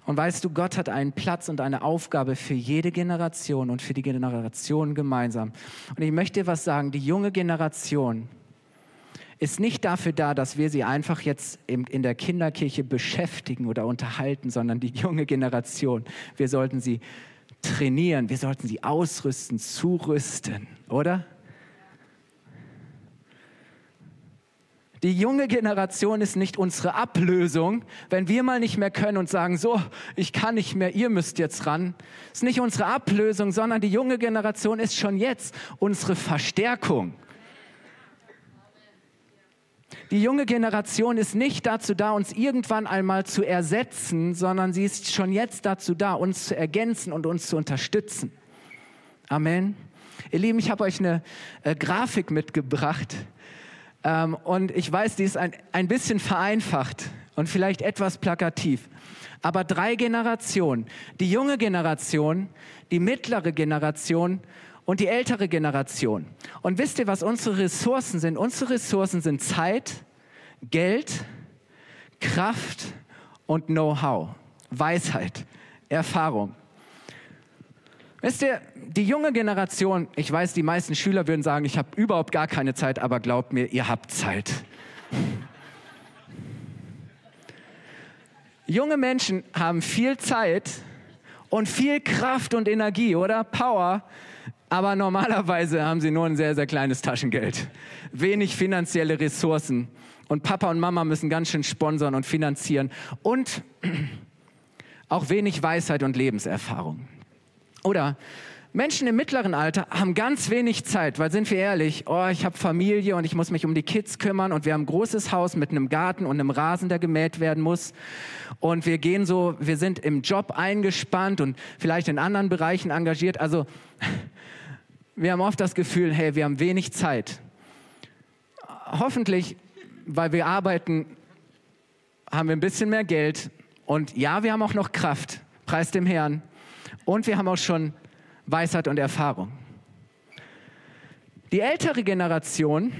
Und weißt du, Gott hat einen Platz und eine Aufgabe für jede Generation und für die Generation gemeinsam. Und ich möchte dir was sagen, die junge Generation ist nicht dafür da, dass wir sie einfach jetzt in der Kinderkirche beschäftigen oder unterhalten, sondern die junge Generation, wir sollten sie trainieren, wir sollten sie ausrüsten, zurüsten, oder? Die junge Generation ist nicht unsere Ablösung, wenn wir mal nicht mehr können und sagen, so, ich kann nicht mehr, ihr müsst jetzt ran. Ist nicht unsere Ablösung, sondern die junge Generation ist schon jetzt unsere Verstärkung. Die junge Generation ist nicht dazu da, uns irgendwann einmal zu ersetzen, sondern sie ist schon jetzt dazu da, uns zu ergänzen und uns zu unterstützen. Amen. Ihr Lieben, ich habe euch eine äh, Grafik mitgebracht ähm, und ich weiß, die ist ein, ein bisschen vereinfacht und vielleicht etwas plakativ. Aber drei Generationen, die junge Generation, die mittlere Generation und die ältere Generation. Und wisst ihr, was unsere Ressourcen sind? Unsere Ressourcen sind Zeit, Geld, Kraft und Know-how, Weisheit, Erfahrung. Wisst ihr, die junge Generation, ich weiß, die meisten Schüler würden sagen, ich habe überhaupt gar keine Zeit, aber glaubt mir, ihr habt Zeit. junge Menschen haben viel Zeit und viel Kraft und Energie, oder? Power. Aber normalerweise haben sie nur ein sehr, sehr kleines Taschengeld. Wenig finanzielle Ressourcen. Und Papa und Mama müssen ganz schön sponsern und finanzieren. Und auch wenig Weisheit und Lebenserfahrung. Oder Menschen im mittleren Alter haben ganz wenig Zeit, weil sind wir ehrlich, oh, ich habe Familie und ich muss mich um die Kids kümmern und wir haben ein großes Haus mit einem Garten und einem Rasen, der gemäht werden muss. Und wir gehen so, wir sind im Job eingespannt und vielleicht in anderen Bereichen engagiert. Also *laughs* wir haben oft das Gefühl, hey, wir haben wenig Zeit. Hoffentlich, weil wir arbeiten, haben wir ein bisschen mehr Geld Und ja, wir haben auch noch Kraft, preis dem Herrn. Und wir haben auch schon Weisheit und Erfahrung. Die ältere Generation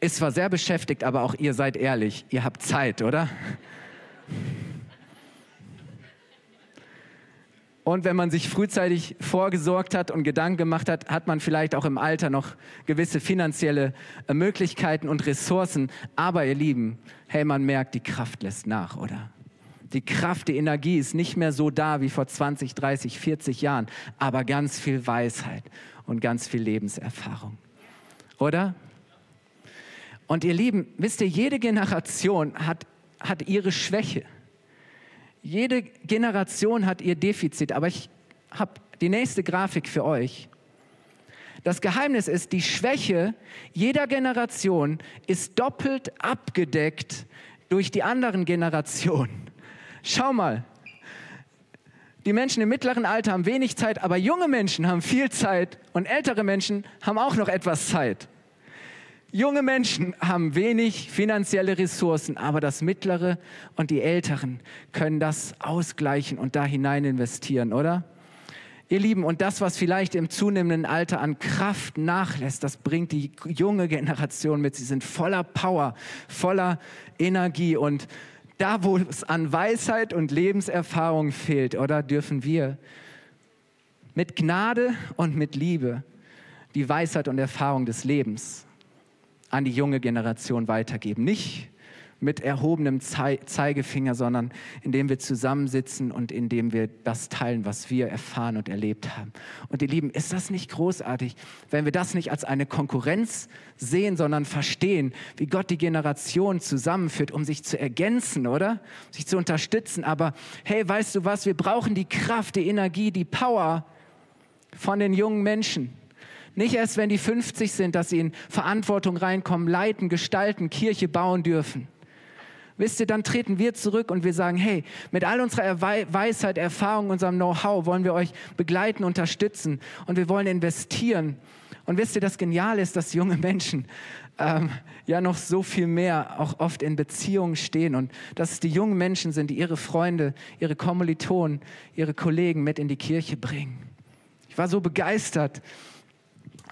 ist zwar sehr beschäftigt, aber auch ihr seid ehrlich, ihr habt Zeit, oder? Und wenn man sich frühzeitig vorgesorgt hat und Gedanken gemacht hat, hat man vielleicht auch im Alter noch gewisse finanzielle äh, Möglichkeiten und Ressourcen. Aber ihr Lieben, hey, man merkt, die Kraft lässt nach, oder? Die Kraft, die Energie ist nicht mehr so da wie vor 20, 30, 40 Jahren, aber ganz viel Weisheit und ganz viel Lebenserfahrung. Oder? Und ihr Lieben, wisst ihr, jede Generation hat, hat ihre Schwäche. Jede Generation hat ihr Defizit, aber ich habe die nächste Grafik für euch. Das Geheimnis ist, die Schwäche jeder Generation ist doppelt abgedeckt durch die anderen Generationen. Schau mal, die Menschen im mittleren Alter haben wenig Zeit, aber junge Menschen haben viel Zeit und ältere Menschen haben auch noch etwas Zeit. Junge Menschen haben wenig finanzielle Ressourcen, aber das Mittlere und die Älteren können das ausgleichen und da hinein investieren, oder? Ihr Lieben, und das, was vielleicht im zunehmenden Alter an Kraft nachlässt, das bringt die junge Generation mit. Sie sind voller Power, voller Energie und da, wo es an Weisheit und Lebenserfahrung fehlt, oder dürfen wir mit Gnade und mit Liebe die Weisheit und Erfahrung des Lebens an die junge Generation weitergeben. Nicht mit erhobenem Zeigefinger, sondern indem wir zusammensitzen und indem wir das teilen, was wir erfahren und erlebt haben. Und ihr Lieben, ist das nicht großartig, wenn wir das nicht als eine Konkurrenz sehen, sondern verstehen, wie Gott die Generation zusammenführt, um sich zu ergänzen, oder? Sich zu unterstützen. Aber hey, weißt du was? Wir brauchen die Kraft, die Energie, die Power von den jungen Menschen nicht erst, wenn die 50 sind, dass sie in Verantwortung reinkommen, leiten, gestalten, Kirche bauen dürfen. Wisst ihr, dann treten wir zurück und wir sagen, hey, mit all unserer Weisheit, Erfahrung, unserem Know-how wollen wir euch begleiten, unterstützen und wir wollen investieren. Und wisst ihr, das Geniale ist, dass junge Menschen ähm, ja noch so viel mehr auch oft in Beziehungen stehen und dass es die jungen Menschen sind, die ihre Freunde, ihre Kommilitonen, ihre Kollegen mit in die Kirche bringen. Ich war so begeistert,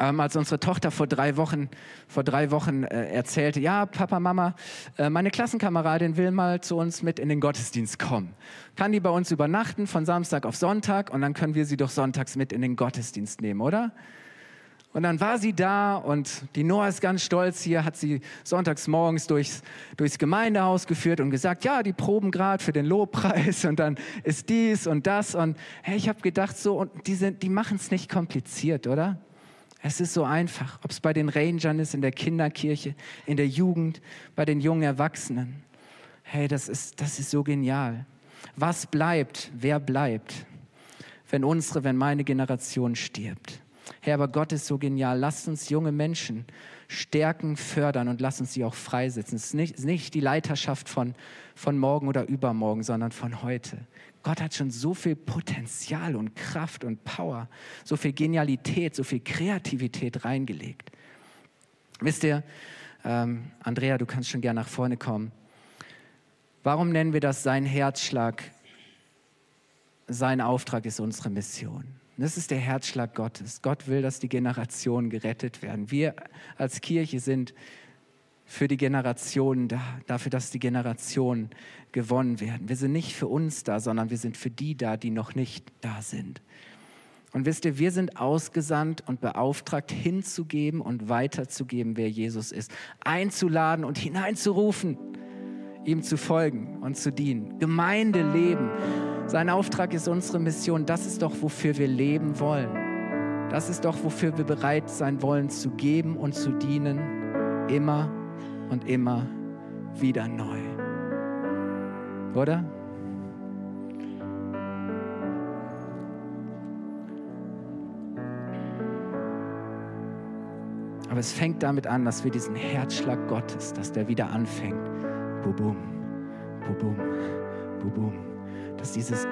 ähm, als unsere Tochter vor drei Wochen, vor drei Wochen äh, erzählte, ja, Papa, Mama, äh, meine Klassenkameradin will mal zu uns mit in den Gottesdienst kommen. Kann die bei uns übernachten von Samstag auf Sonntag und dann können wir sie doch sonntags mit in den Gottesdienst nehmen, oder? Und dann war sie da und die Noah ist ganz stolz hier, hat sie sonntags morgens durchs, durchs Gemeindehaus geführt und gesagt, ja, die proben gerade für den Lobpreis und dann ist dies und das und hey, ich habe gedacht so, und die, sind, die machen es nicht kompliziert, oder? Es ist so einfach, ob es bei den Rangern ist, in der Kinderkirche, in der Jugend, bei den jungen Erwachsenen. Hey, das ist, das ist so genial. Was bleibt? Wer bleibt? Wenn unsere, wenn meine Generation stirbt. Herr, aber Gott ist so genial. Lasst uns junge Menschen stärken, fördern und lasst uns sie auch freisetzen. Es ist nicht, nicht die Leiterschaft von, von morgen oder übermorgen, sondern von heute. Gott hat schon so viel Potenzial und Kraft und Power, so viel Genialität, so viel Kreativität reingelegt. Wisst ihr, ähm, Andrea, du kannst schon gerne nach vorne kommen. Warum nennen wir das sein Herzschlag? Sein Auftrag ist unsere Mission. Das ist der Herzschlag Gottes. Gott will, dass die Generationen gerettet werden. Wir als Kirche sind für die Generationen da, dafür, dass die Generationen gewonnen werden. Wir sind nicht für uns da, sondern wir sind für die da, die noch nicht da sind. Und wisst ihr, wir sind ausgesandt und beauftragt, hinzugeben und weiterzugeben, wer Jesus ist. Einzuladen und hineinzurufen, ihm zu folgen und zu dienen. Gemeinde leben. Sein Auftrag ist unsere Mission. Das ist doch, wofür wir leben wollen. Das ist doch, wofür wir bereit sein wollen, zu geben und zu dienen. Immer und immer wieder neu. Oder? Aber es fängt damit an, dass wir diesen Herzschlag Gottes, dass der wieder anfängt. Bubum, bubum, bubum. Dass dieses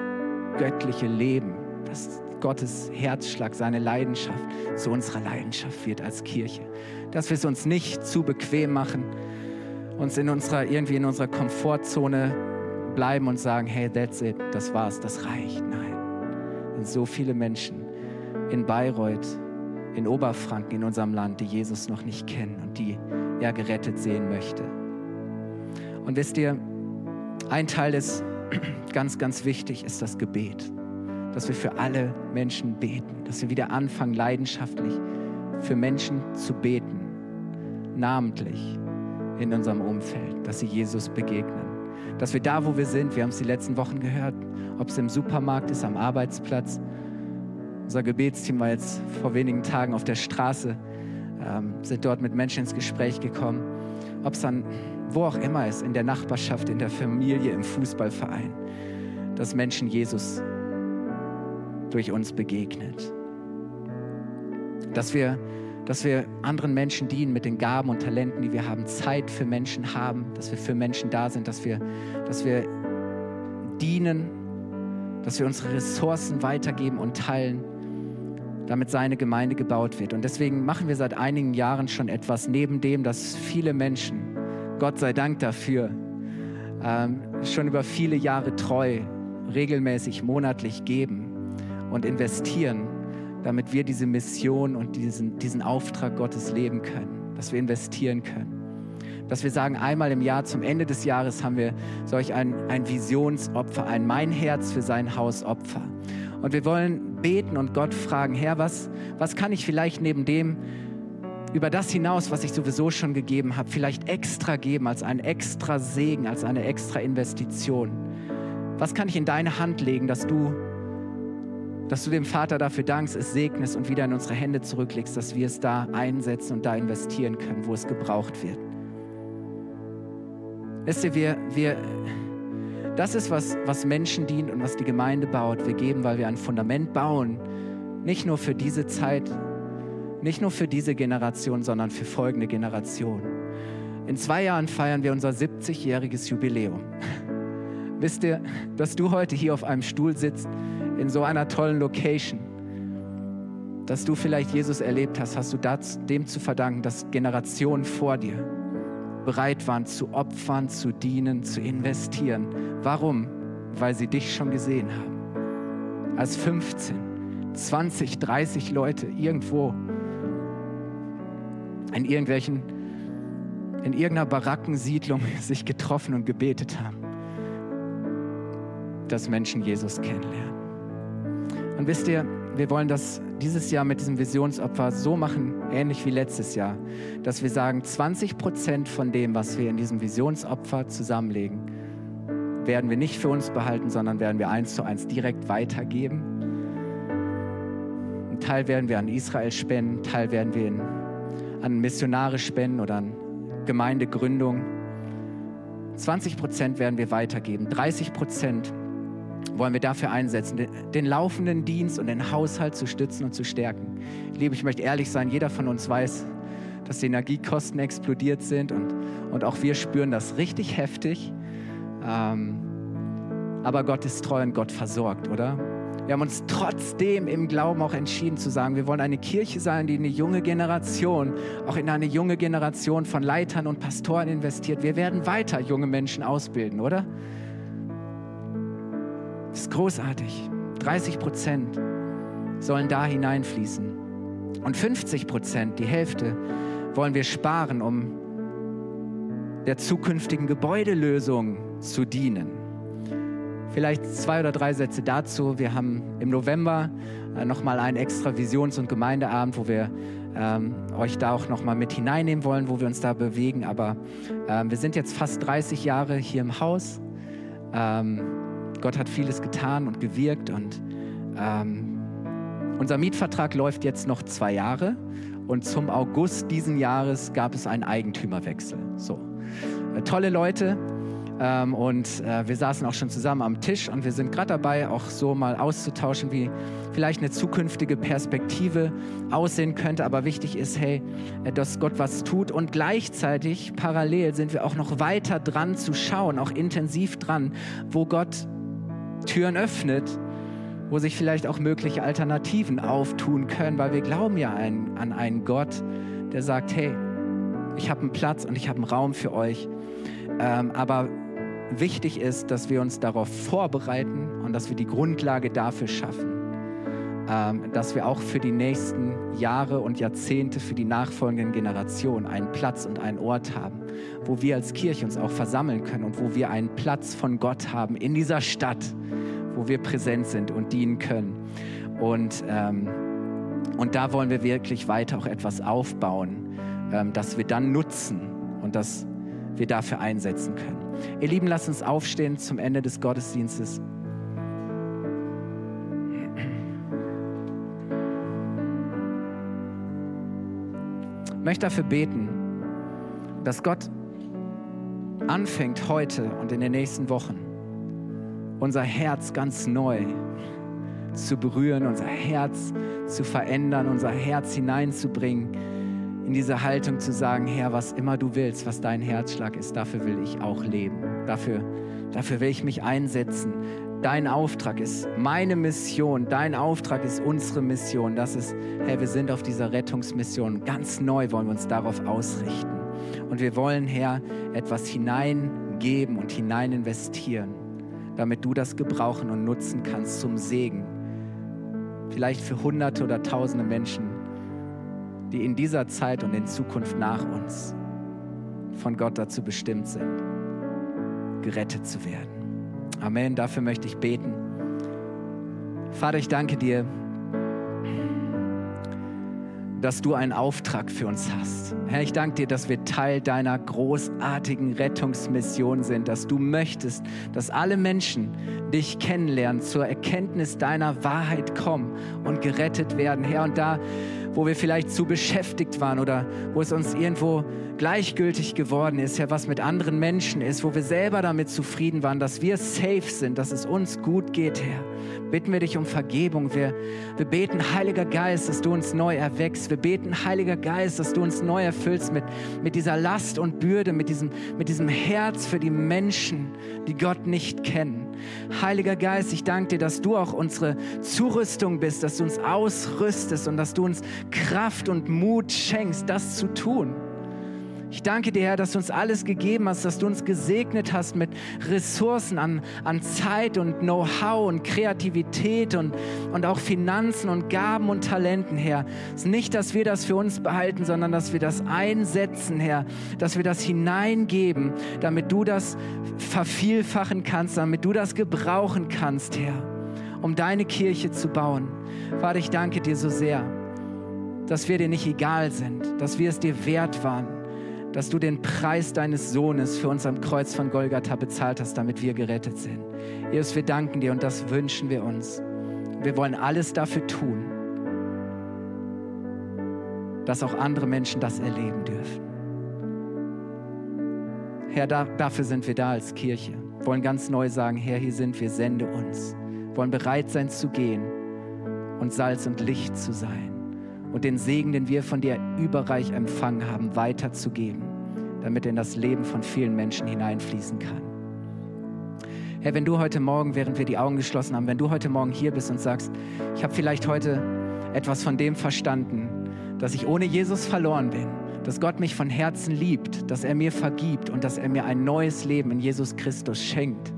göttliche Leben, dass Gottes Herzschlag, seine Leidenschaft zu unserer Leidenschaft wird als Kirche. Dass wir es uns nicht zu bequem machen, uns in unserer, irgendwie in unserer Komfortzone bleiben und sagen, hey, that's it, das war's, das reicht. Nein. Sind so viele Menschen in Bayreuth, in Oberfranken, in unserem Land, die Jesus noch nicht kennen und die er gerettet sehen möchte. Und wisst ihr, ein Teil ist *clears throat* ganz, ganz wichtig, ist das Gebet. Dass wir für alle Menschen beten, dass wir wieder anfangen, leidenschaftlich für Menschen zu beten, namentlich in unserem Umfeld, dass sie Jesus begegnen. Dass wir da, wo wir sind, wir haben es die letzten Wochen gehört, ob es im Supermarkt ist, am Arbeitsplatz. Unser Gebetsteam war jetzt vor wenigen Tagen auf der Straße, ähm, sind dort mit Menschen ins Gespräch gekommen. Ob es dann wo auch immer ist, in der Nachbarschaft, in der Familie, im Fußballverein, dass Menschen Jesus durch uns begegnet. Dass wir dass wir anderen Menschen dienen mit den Gaben und Talenten, die wir haben, Zeit für Menschen haben, dass wir für Menschen da sind, dass wir, dass wir dienen, dass wir unsere Ressourcen weitergeben und teilen, damit seine Gemeinde gebaut wird. Und deswegen machen wir seit einigen Jahren schon etwas neben dem, dass viele Menschen, Gott sei Dank dafür, ähm, schon über viele Jahre treu, regelmäßig, monatlich geben und investieren damit wir diese Mission und diesen, diesen Auftrag Gottes leben können, dass wir investieren können. Dass wir sagen, einmal im Jahr, zum Ende des Jahres haben wir solch ein, ein Visionsopfer, ein Mein Herz für sein Haus Opfer. Und wir wollen beten und Gott fragen, Herr, was, was kann ich vielleicht neben dem, über das hinaus, was ich sowieso schon gegeben habe, vielleicht extra geben, als ein extra Segen, als eine extra Investition? Was kann ich in deine Hand legen, dass du dass du dem Vater dafür dankst, es segnest und wieder in unsere Hände zurücklegst, dass wir es da einsetzen und da investieren können, wo es gebraucht wird. Wisst ihr, wir, wir, das ist, was, was Menschen dient und was die Gemeinde baut. Wir geben, weil wir ein Fundament bauen, nicht nur für diese Zeit, nicht nur für diese Generation, sondern für folgende Generationen. In zwei Jahren feiern wir unser 70-jähriges Jubiläum. *laughs* Wisst ihr, dass du heute hier auf einem Stuhl sitzt, in so einer tollen Location, dass du vielleicht Jesus erlebt hast, hast du das, dem zu verdanken, dass Generationen vor dir bereit waren zu opfern, zu dienen, zu investieren. Warum? Weil sie dich schon gesehen haben. Als 15, 20, 30 Leute irgendwo in irgendwelchen, in irgendeiner Barackensiedlung *laughs* sich getroffen und gebetet haben, dass Menschen Jesus kennenlernen. Und wisst ihr, wir wollen das dieses Jahr mit diesem Visionsopfer so machen, ähnlich wie letztes Jahr, dass wir sagen, 20 Prozent von dem, was wir in diesem Visionsopfer zusammenlegen, werden wir nicht für uns behalten, sondern werden wir eins zu eins direkt weitergeben. Ein Teil werden wir an Israel spenden, ein Teil werden wir an Missionare spenden oder an Gemeindegründung. 20 Prozent werden wir weitergeben, 30 Prozent wollen wir dafür einsetzen, den laufenden Dienst und den Haushalt zu stützen und zu stärken. Liebe, ich möchte ehrlich sein, jeder von uns weiß, dass die Energiekosten explodiert sind und, und auch wir spüren das richtig heftig. Ähm, aber Gott ist treu und Gott versorgt, oder? Wir haben uns trotzdem im Glauben auch entschieden zu sagen, wir wollen eine Kirche sein, die eine junge Generation, auch in eine junge Generation von Leitern und Pastoren investiert. Wir werden weiter junge Menschen ausbilden, oder? Ist großartig. 30 Prozent sollen da hineinfließen. Und 50 Prozent, die Hälfte, wollen wir sparen, um der zukünftigen Gebäudelösung zu dienen. Vielleicht zwei oder drei Sätze dazu. Wir haben im November äh, nochmal einen extra Visions- und Gemeindeabend, wo wir ähm, euch da auch nochmal mit hineinnehmen wollen, wo wir uns da bewegen. Aber ähm, wir sind jetzt fast 30 Jahre hier im Haus. Ähm, Gott hat vieles getan und gewirkt und ähm, unser Mietvertrag läuft jetzt noch zwei Jahre und zum August diesen Jahres gab es einen Eigentümerwechsel. So, äh, tolle Leute ähm, und äh, wir saßen auch schon zusammen am Tisch und wir sind gerade dabei, auch so mal auszutauschen, wie vielleicht eine zukünftige Perspektive aussehen könnte. Aber wichtig ist, hey, äh, dass Gott was tut und gleichzeitig parallel sind wir auch noch weiter dran zu schauen, auch intensiv dran, wo Gott Türen öffnet, wo sich vielleicht auch mögliche Alternativen auftun können, weil wir glauben ja an, an einen Gott, der sagt, hey, ich habe einen Platz und ich habe einen Raum für euch. Ähm, aber wichtig ist, dass wir uns darauf vorbereiten und dass wir die Grundlage dafür schaffen, dass wir auch für die nächsten Jahre und Jahrzehnte, für die nachfolgenden Generationen einen Platz und einen Ort haben, wo wir als Kirche uns auch versammeln können und wo wir einen Platz von Gott haben in dieser Stadt, wo wir präsent sind und dienen können. Und, ähm, und da wollen wir wirklich weiter auch etwas aufbauen, ähm, das wir dann nutzen und das wir dafür einsetzen können. Ihr Lieben, lasst uns aufstehen zum Ende des Gottesdienstes. Möchte dafür beten, dass Gott anfängt heute und in den nächsten Wochen unser Herz ganz neu zu berühren, unser Herz zu verändern, unser Herz hineinzubringen in diese Haltung zu sagen, Herr, was immer du willst, was dein Herzschlag ist, dafür will ich auch leben. Dafür, dafür will ich mich einsetzen. Dein Auftrag ist meine Mission, dein Auftrag ist unsere Mission. Das ist, Herr, wir sind auf dieser Rettungsmission. Ganz neu wollen wir uns darauf ausrichten. Und wir wollen, Herr, etwas hineingeben und hinein investieren, damit du das gebrauchen und nutzen kannst zum Segen. Vielleicht für Hunderte oder Tausende Menschen, die in dieser Zeit und in Zukunft nach uns von Gott dazu bestimmt sind, gerettet zu werden. Amen. Dafür möchte ich beten. Vater, ich danke dir, dass du einen Auftrag für uns hast. Herr, ich danke dir, dass wir Teil deiner großartigen Rettungsmission sind, dass du möchtest, dass alle Menschen dich kennenlernen, zur Erkenntnis deiner Wahrheit kommen und gerettet werden. Herr, und da wo wir vielleicht zu beschäftigt waren oder wo es uns irgendwo gleichgültig geworden ist, ja, was mit anderen Menschen ist, wo wir selber damit zufrieden waren, dass wir safe sind, dass es uns gut geht, Herr. Bitten wir dich um Vergebung. Wir, wir beten, Heiliger Geist, dass du uns neu erweckst. Wir beten, Heiliger Geist, dass du uns neu erfüllst mit, mit dieser Last und Bürde, mit diesem, mit diesem Herz für die Menschen, die Gott nicht kennen. Heiliger Geist, ich danke dir, dass du auch unsere Zurüstung bist, dass du uns ausrüstest und dass du uns Kraft und Mut schenkst, das zu tun. Ich danke dir, Herr, dass du uns alles gegeben hast, dass du uns gesegnet hast mit Ressourcen an, an Zeit und Know-how und Kreativität und, und auch Finanzen und Gaben und Talenten, Herr. Es ist nicht, dass wir das für uns behalten, sondern dass wir das einsetzen, Herr, dass wir das hineingeben, damit du das vervielfachen kannst, damit du das gebrauchen kannst, Herr, um deine Kirche zu bauen. Vater, ich danke dir so sehr, dass wir dir nicht egal sind, dass wir es dir wert waren dass du den Preis deines Sohnes für uns am Kreuz von Golgatha bezahlt hast, damit wir gerettet sind. Jesus, wir danken dir und das wünschen wir uns. Wir wollen alles dafür tun, dass auch andere Menschen das erleben dürfen. Herr, da, dafür sind wir da als Kirche. Wollen ganz neu sagen, Herr, hier sind wir, sende uns. Wollen bereit sein zu gehen und Salz und Licht zu sein und den Segen, den wir von dir überreich empfangen haben, weiterzugeben, damit er in das Leben von vielen Menschen hineinfließen kann. Herr, wenn du heute Morgen, während wir die Augen geschlossen haben, wenn du heute Morgen hier bist und sagst, ich habe vielleicht heute etwas von dem verstanden, dass ich ohne Jesus verloren bin, dass Gott mich von Herzen liebt, dass er mir vergibt und dass er mir ein neues Leben in Jesus Christus schenkt,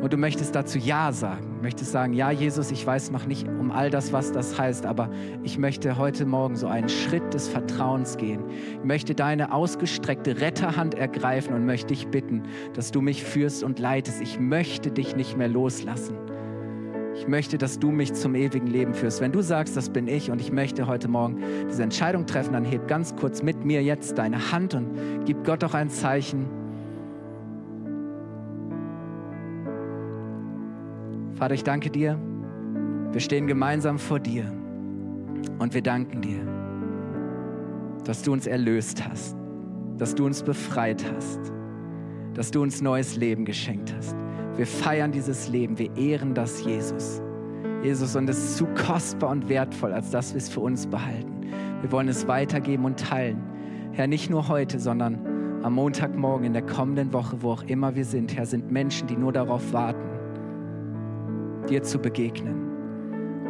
und du möchtest dazu Ja sagen, möchtest sagen, ja Jesus, ich weiß noch nicht um all das, was das heißt, aber ich möchte heute Morgen so einen Schritt des Vertrauens gehen. Ich möchte deine ausgestreckte Retterhand ergreifen und möchte dich bitten, dass du mich führst und leitest. Ich möchte dich nicht mehr loslassen. Ich möchte, dass du mich zum ewigen Leben führst. Wenn du sagst, das bin ich und ich möchte heute Morgen diese Entscheidung treffen, dann heb ganz kurz mit mir jetzt deine Hand und gib Gott auch ein Zeichen Vater, ich danke dir. Wir stehen gemeinsam vor dir und wir danken dir, dass du uns erlöst hast, dass du uns befreit hast, dass du uns neues Leben geschenkt hast. Wir feiern dieses Leben, wir ehren das Jesus. Jesus, und es ist zu kostbar und wertvoll, als dass wir es für uns behalten. Wir wollen es weitergeben und teilen. Herr, nicht nur heute, sondern am Montagmorgen in der kommenden Woche, wo auch immer wir sind, Herr, sind Menschen, die nur darauf warten, dir zu begegnen.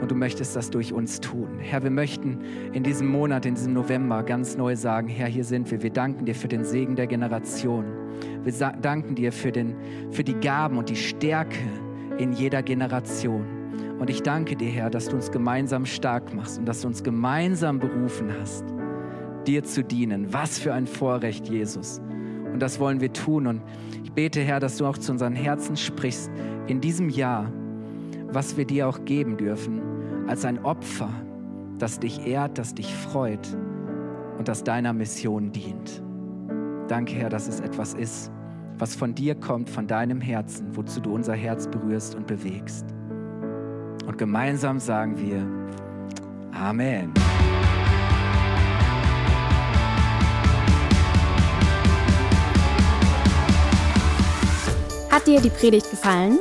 und du möchtest das durch uns tun. Herr, wir möchten in diesem Monat, in diesem November ganz neu sagen, Herr, hier sind wir. Wir danken dir für den Segen der Generation. Wir danken dir für, den, für die Gaben und die Stärke in jeder Generation. Und ich danke dir, Herr, dass du uns gemeinsam stark machst und dass du uns gemeinsam berufen hast, dir zu dienen. Was für ein Vorrecht, Jesus. Und das wollen wir tun. Und ich bete, Herr, dass du auch zu unseren Herzen sprichst in diesem Jahr, was wir dir auch geben dürfen, als ein Opfer, das dich ehrt, das dich freut und das deiner Mission dient. Danke, Herr, dass es etwas ist, was von dir kommt, von deinem Herzen, wozu du unser Herz berührst und bewegst. Und gemeinsam sagen wir Amen. Hat dir die Predigt gefallen?